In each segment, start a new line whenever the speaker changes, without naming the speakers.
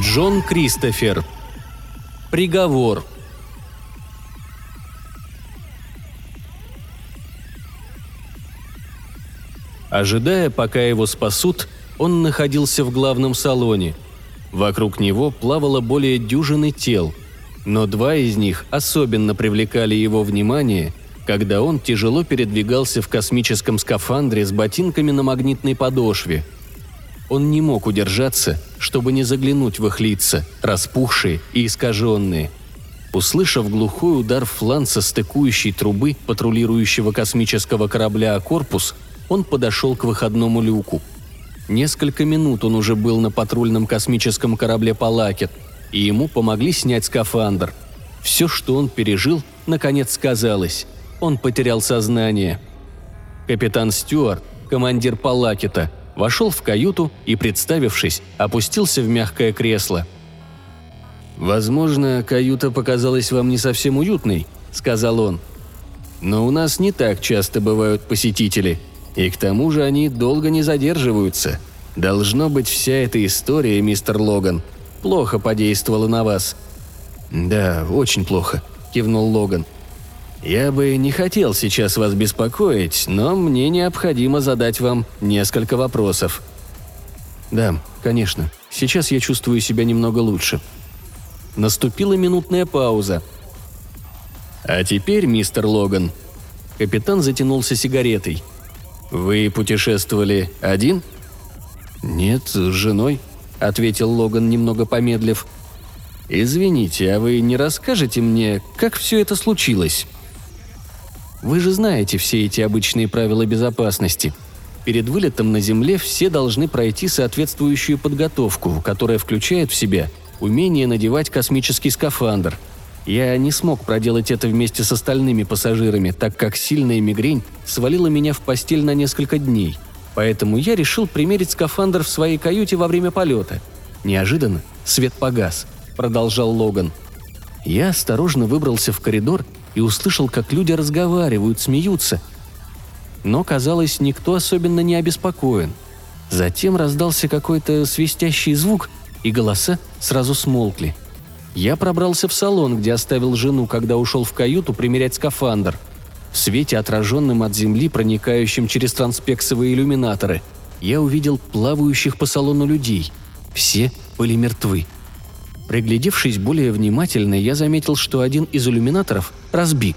Джон Кристофер. Приговор. Ожидая, пока его спасут, он находился в главном салоне. Вокруг него плавало более дюжины тел, но два из них особенно привлекали его внимание, когда он тяжело передвигался в космическом скафандре с ботинками на магнитной подошве. Он не мог удержаться, чтобы не заглянуть в их лица, распухшие и искаженные. Услышав глухой удар фланца стыкующей трубы патрулирующего космического корабля о корпус, он подошел к выходному люку. Несколько минут он уже был на патрульном космическом корабле «Палакет», и ему помогли снять скафандр. Все, что он пережил, наконец сказалось. Он потерял сознание. Капитан Стюарт, командир «Палакета», вошел в каюту и, представившись, опустился в мягкое кресло. «Возможно, каюта показалась вам не совсем уютной», — сказал он. «Но у нас не так часто бывают посетители. И к тому же они долго не задерживаются. Должно быть, вся эта история, мистер Логан, плохо подействовала на вас». «Да, очень плохо», – кивнул Логан. «Я бы не хотел сейчас вас беспокоить, но мне необходимо задать вам несколько вопросов». «Да, конечно. Сейчас я чувствую себя немного лучше». Наступила минутная пауза. «А теперь, мистер Логан...» Капитан затянулся сигаретой – «Вы путешествовали один?» «Нет, с женой», — ответил Логан, немного помедлив. «Извините, а вы не расскажете мне, как все это случилось?» «Вы же знаете все эти обычные правила безопасности. Перед вылетом на Земле все должны пройти соответствующую подготовку, которая включает в себя умение надевать космический скафандр — я не смог проделать это вместе с остальными пассажирами, так как сильная мигрень свалила меня в постель на несколько дней. Поэтому я решил примерить скафандр в своей каюте во время полета. Неожиданно свет погас, продолжал Логан. Я осторожно выбрался в коридор и услышал, как люди разговаривают, смеются. Но, казалось, никто особенно не обеспокоен. Затем раздался какой-то свистящий звук, и голоса сразу смолкли – я пробрался в салон, где оставил жену, когда ушел в каюту примерять скафандр. В свете, отраженном от земли, проникающем через транспексовые иллюминаторы, я увидел плавающих по салону людей. Все были мертвы. Приглядевшись более внимательно, я заметил, что один из иллюминаторов разбит.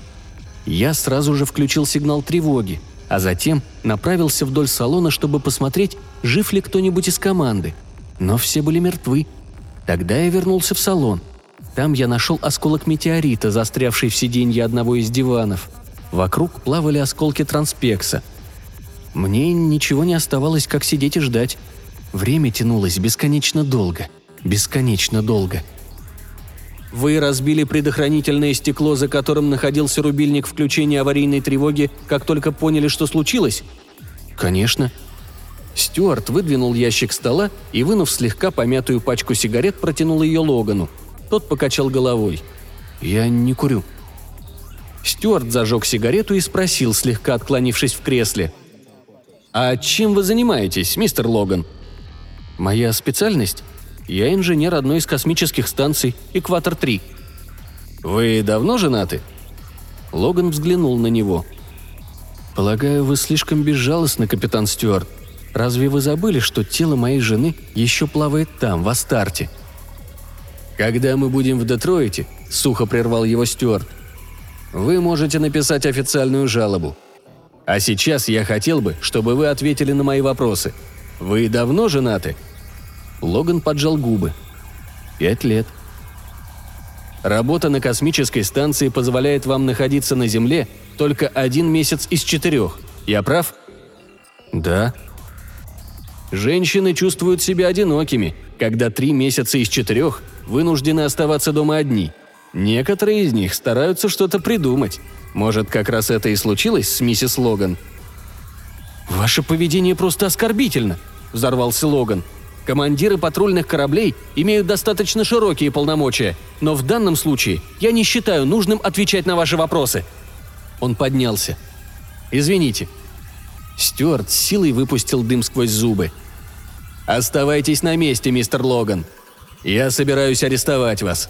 Я сразу же включил сигнал тревоги, а затем направился вдоль салона, чтобы посмотреть, жив ли кто-нибудь из команды. Но все были мертвы. Тогда я вернулся в салон – там я нашел осколок метеорита, застрявший в сиденье одного из диванов. Вокруг плавали осколки транспекса. Мне ничего не оставалось, как сидеть и ждать. Время тянулось бесконечно долго. Бесконечно долго. Вы разбили предохранительное стекло, за которым находился рубильник включения аварийной тревоги, как только поняли, что случилось? Конечно. Стюарт выдвинул ящик стола и, вынув слегка помятую пачку сигарет, протянул ее Логану – тот покачал головой. «Я не курю». Стюарт зажег сигарету и спросил, слегка отклонившись в кресле. «А чем вы занимаетесь, мистер Логан?» «Моя специальность? Я инженер одной из космических станций, Экватор-3». «Вы давно женаты?» Логан взглянул на него. «Полагаю, вы слишком безжалостны, капитан Стюарт. Разве вы забыли, что тело моей жены еще плавает там, в Астарте?» «Когда мы будем в Детройте», — сухо прервал его Стюарт, — «вы можете написать официальную жалобу. А сейчас я хотел бы, чтобы вы ответили на мои вопросы. Вы давно женаты?» Логан поджал губы. «Пять лет». «Работа на космической станции позволяет вам находиться на Земле только один месяц из четырех. Я прав?» «Да», Женщины чувствуют себя одинокими, когда три месяца из четырех вынуждены оставаться дома одни. Некоторые из них стараются что-то придумать. Может, как раз это и случилось с миссис Логан? «Ваше поведение просто оскорбительно», – взорвался Логан. «Командиры патрульных кораблей имеют достаточно широкие полномочия, но в данном случае я не считаю нужным отвечать на ваши вопросы». Он поднялся. «Извините». Стюарт с силой выпустил дым сквозь зубы – Оставайтесь на месте, мистер Логан. Я собираюсь арестовать вас.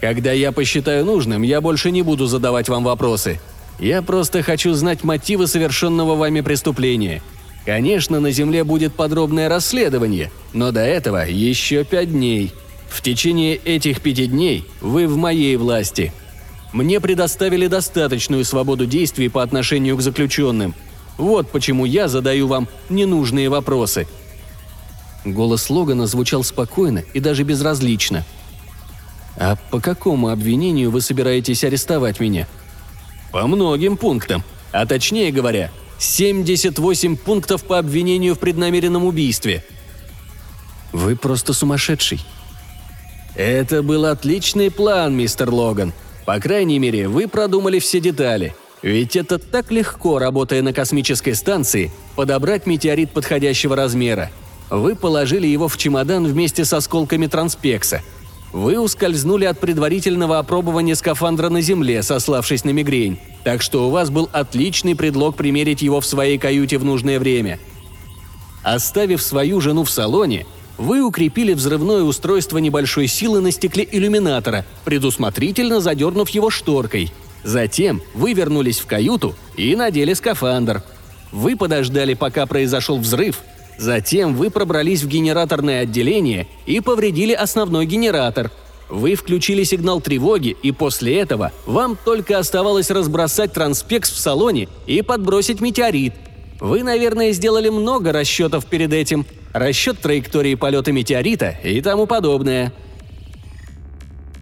Когда я посчитаю нужным, я больше не буду задавать вам вопросы. Я просто хочу знать мотивы совершенного вами преступления. Конечно, на Земле будет подробное расследование, но до этого еще пять дней. В течение этих пяти дней вы в моей власти. Мне предоставили достаточную свободу действий по отношению к заключенным. Вот почему я задаю вам ненужные вопросы – Голос Логана звучал спокойно и даже безразлично. «А по какому обвинению вы собираетесь арестовать меня?» «По многим пунктам. А точнее говоря, 78 пунктов по обвинению в преднамеренном убийстве». «Вы просто сумасшедший». «Это был отличный план, мистер Логан. По крайней мере, вы продумали все детали. Ведь это так легко, работая на космической станции, подобрать метеорит подходящего размера – вы положили его в чемодан вместе с осколками транспекса. Вы ускользнули от предварительного опробования скафандра на Земле, сославшись на мигрень, так что у вас был отличный предлог примерить его в своей каюте в нужное время. Оставив свою жену в салоне, вы укрепили взрывное устройство небольшой силы на стекле иллюминатора, предусмотрительно задернув его шторкой. Затем вы вернулись в каюту и надели скафандр. Вы подождали, пока произошел взрыв, Затем вы пробрались в генераторное отделение и повредили основной генератор. Вы включили сигнал тревоги, и после этого вам только оставалось разбросать транспекс в салоне и подбросить метеорит. Вы, наверное, сделали много расчетов перед этим. Расчет траектории полета метеорита и тому подобное.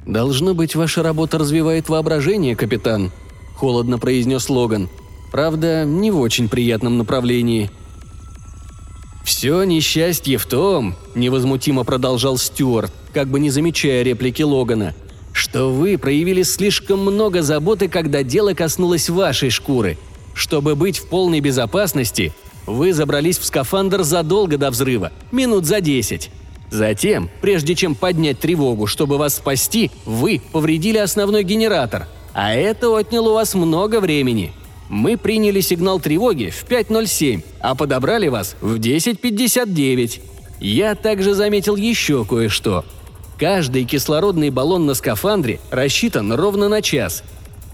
«Должно быть, ваша работа развивает воображение, капитан», – холодно произнес Логан. «Правда, не в очень приятном направлении. «Все несчастье в том», – невозмутимо продолжал Стюарт, как бы не замечая реплики Логана, «что вы проявили слишком много заботы, когда дело коснулось вашей шкуры. Чтобы быть в полной безопасности, вы забрались в скафандр задолго до взрыва, минут за десять. Затем, прежде чем поднять тревогу, чтобы вас спасти, вы повредили основной генератор, а это отняло у вас много времени. Мы приняли сигнал тревоги в 5.07, а подобрали вас в 10.59. Я также заметил еще кое-что. Каждый кислородный баллон на скафандре рассчитан ровно на час.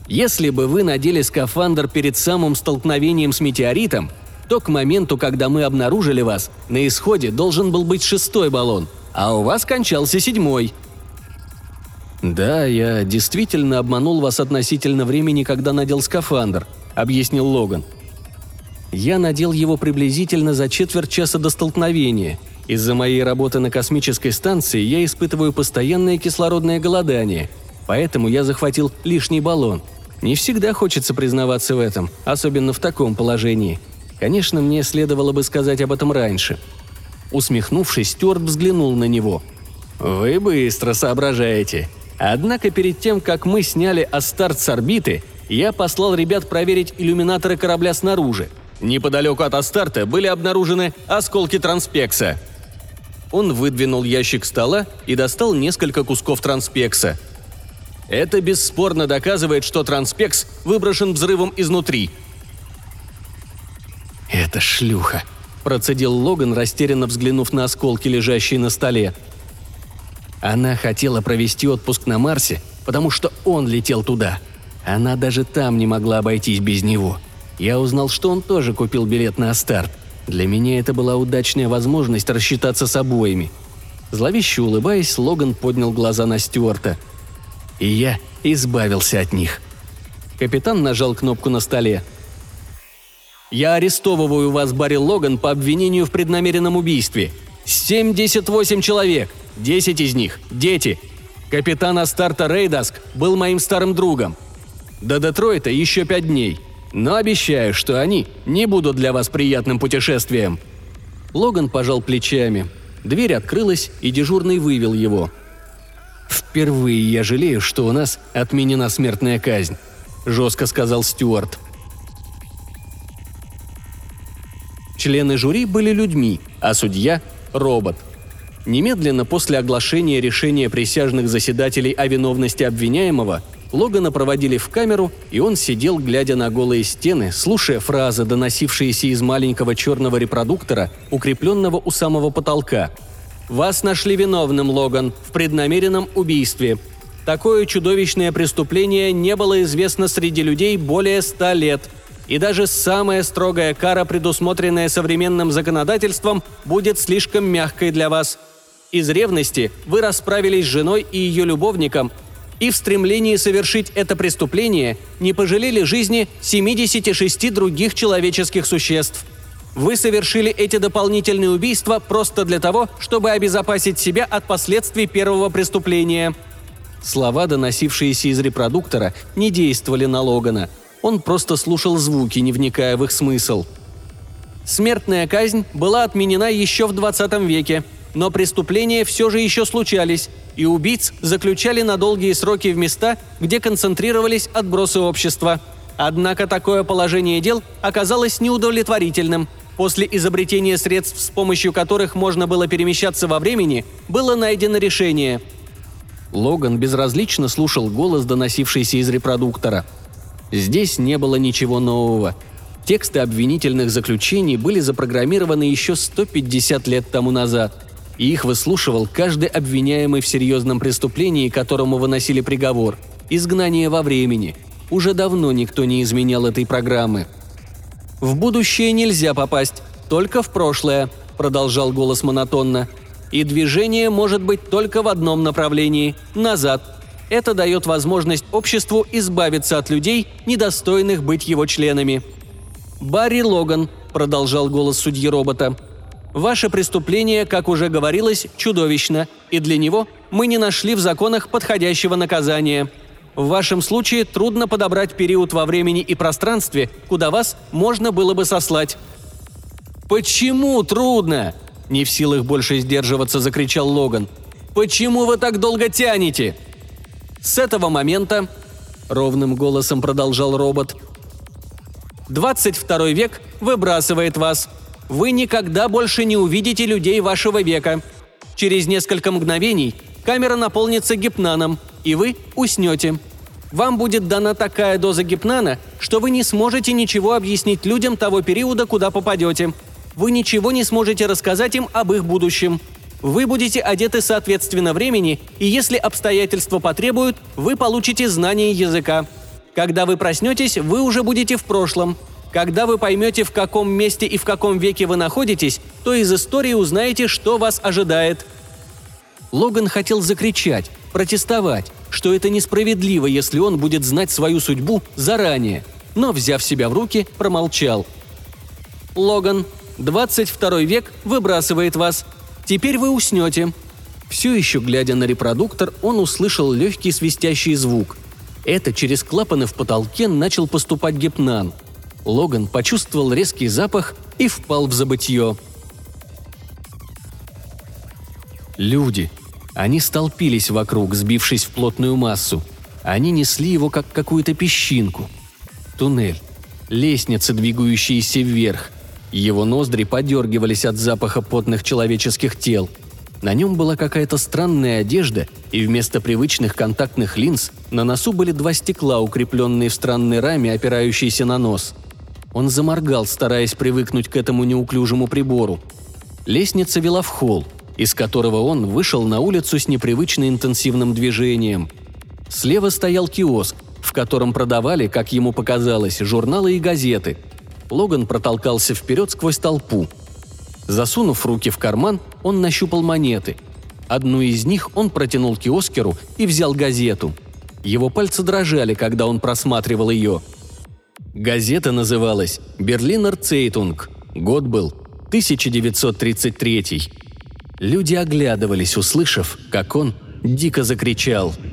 Если бы вы надели скафандр перед самым столкновением с метеоритом, то к моменту, когда мы обнаружили вас, на исходе должен был быть шестой баллон, а у вас кончался седьмой. Да, я действительно обманул вас относительно времени, когда надел скафандр – объяснил Логан. «Я надел его приблизительно за четверть часа до столкновения. Из-за моей работы на космической станции я испытываю постоянное кислородное голодание, поэтому я захватил лишний баллон. Не всегда хочется признаваться в этом, особенно в таком положении. Конечно, мне следовало бы сказать об этом раньше». Усмехнувшись, Стюарт взглянул на него. «Вы быстро соображаете. Однако перед тем, как мы сняли Астарт с орбиты, я послал ребят проверить иллюминаторы корабля снаружи. Неподалеку от Астарта были обнаружены осколки транспекса. Он выдвинул ящик стола и достал несколько кусков транспекса. Это бесспорно доказывает, что транспекс выброшен взрывом изнутри. «Это шлюха», – процедил Логан, растерянно взглянув на осколки, лежащие на столе. Она хотела провести отпуск на Марсе, потому что он летел туда – она даже там не могла обойтись без него. Я узнал, что он тоже купил билет на старт. Для меня это была удачная возможность рассчитаться с обоими. Зловеще улыбаясь, Логан поднял глаза на Стюарта. И я избавился от них. Капитан нажал кнопку на столе. «Я арестовываю вас, Барри Логан, по обвинению в преднамеренном убийстве. 78 человек, 10 из них – дети. Капитан Астарта Рейдаск был моим старым другом. До Детройта еще пять дней, но обещаю, что они не будут для вас приятным путешествием». Логан пожал плечами. Дверь открылась, и дежурный вывел его. «Впервые я жалею, что у нас отменена смертная казнь», – жестко сказал Стюарт. Члены жюри были людьми, а судья – робот. Немедленно после оглашения решения присяжных заседателей о виновности обвиняемого – Логана проводили в камеру, и он сидел, глядя на голые стены, слушая фразы, доносившиеся из маленького черного репродуктора, укрепленного у самого потолка. «Вас нашли виновным, Логан, в преднамеренном убийстве. Такое чудовищное преступление не было известно среди людей более ста лет. И даже самая строгая кара, предусмотренная современным законодательством, будет слишком мягкой для вас. Из ревности вы расправились с женой и ее любовником, и в стремлении совершить это преступление не пожалели жизни 76 других человеческих существ. Вы совершили эти дополнительные убийства просто для того, чтобы обезопасить себя от последствий первого преступления – Слова, доносившиеся из репродуктора, не действовали на Логана. Он просто слушал звуки, не вникая в их смысл. Смертная казнь была отменена еще в 20 веке, но преступления все же еще случались, и убийц заключали на долгие сроки в места, где концентрировались отбросы общества. Однако такое положение дел оказалось неудовлетворительным. После изобретения средств, с помощью которых можно было перемещаться во времени, было найдено решение – Логан безразлично слушал голос, доносившийся из репродуктора. Здесь не было ничего нового. Тексты обвинительных заключений были запрограммированы еще 150 лет тому назад, и их выслушивал каждый обвиняемый в серьезном преступлении, которому выносили приговор – изгнание во времени. Уже давно никто не изменял этой программы. «В будущее нельзя попасть, только в прошлое», – продолжал голос монотонно – и движение может быть только в одном направлении – назад. Это дает возможность обществу избавиться от людей, недостойных быть его членами. «Барри Логан», – продолжал голос судьи робота, – «ваше преступление, как уже говорилось, чудовищно, и для него мы не нашли в законах подходящего наказания. В вашем случае трудно подобрать период во времени и пространстве, куда вас можно было бы сослать». «Почему трудно?» Не в силах больше сдерживаться, закричал Логан. «Почему вы так долго тянете?» «С этого момента», — ровным голосом продолжал робот, «22 век выбрасывает вас. Вы никогда больше не увидите людей вашего века. Через несколько мгновений камера наполнится гипнаном, и вы уснете. Вам будет дана такая доза гипнана, что вы не сможете ничего объяснить людям того периода, куда попадете – вы ничего не сможете рассказать им об их будущем. Вы будете одеты соответственно времени, и если обстоятельства потребуют, вы получите знание языка. Когда вы проснетесь, вы уже будете в прошлом. Когда вы поймете, в каком месте и в каком веке вы находитесь, то из истории узнаете, что вас ожидает. Логан хотел закричать, протестовать, что это несправедливо, если он будет знать свою судьбу заранее, но, взяв себя в руки, промолчал. «Логан, 22 век выбрасывает вас. Теперь вы уснете». Все еще глядя на репродуктор, он услышал легкий свистящий звук. Это через клапаны в потолке начал поступать гипнан. Логан почувствовал резкий запах и впал в забытье. Люди. Они столпились вокруг, сбившись в плотную массу. Они несли его, как какую-то песчинку. Туннель. Лестницы, двигающиеся вверх. Его ноздри подергивались от запаха потных человеческих тел. На нем была какая-то странная одежда, и вместо привычных контактных линз на носу были два стекла, укрепленные в странной раме, опирающиеся на нос. Он заморгал, стараясь привыкнуть к этому неуклюжему прибору. Лестница вела в холл, из которого он вышел на улицу с непривычно интенсивным движением. Слева стоял киоск, в котором продавали, как ему показалось, журналы и газеты – Логан протолкался вперед сквозь толпу. Засунув руки в карман, он нащупал монеты. Одну из них он протянул киоскеру и взял газету. Его пальцы дрожали, когда он просматривал ее. Газета называлась «Берлинер Цейтунг». Год был 1933. Люди оглядывались, услышав, как он дико закричал –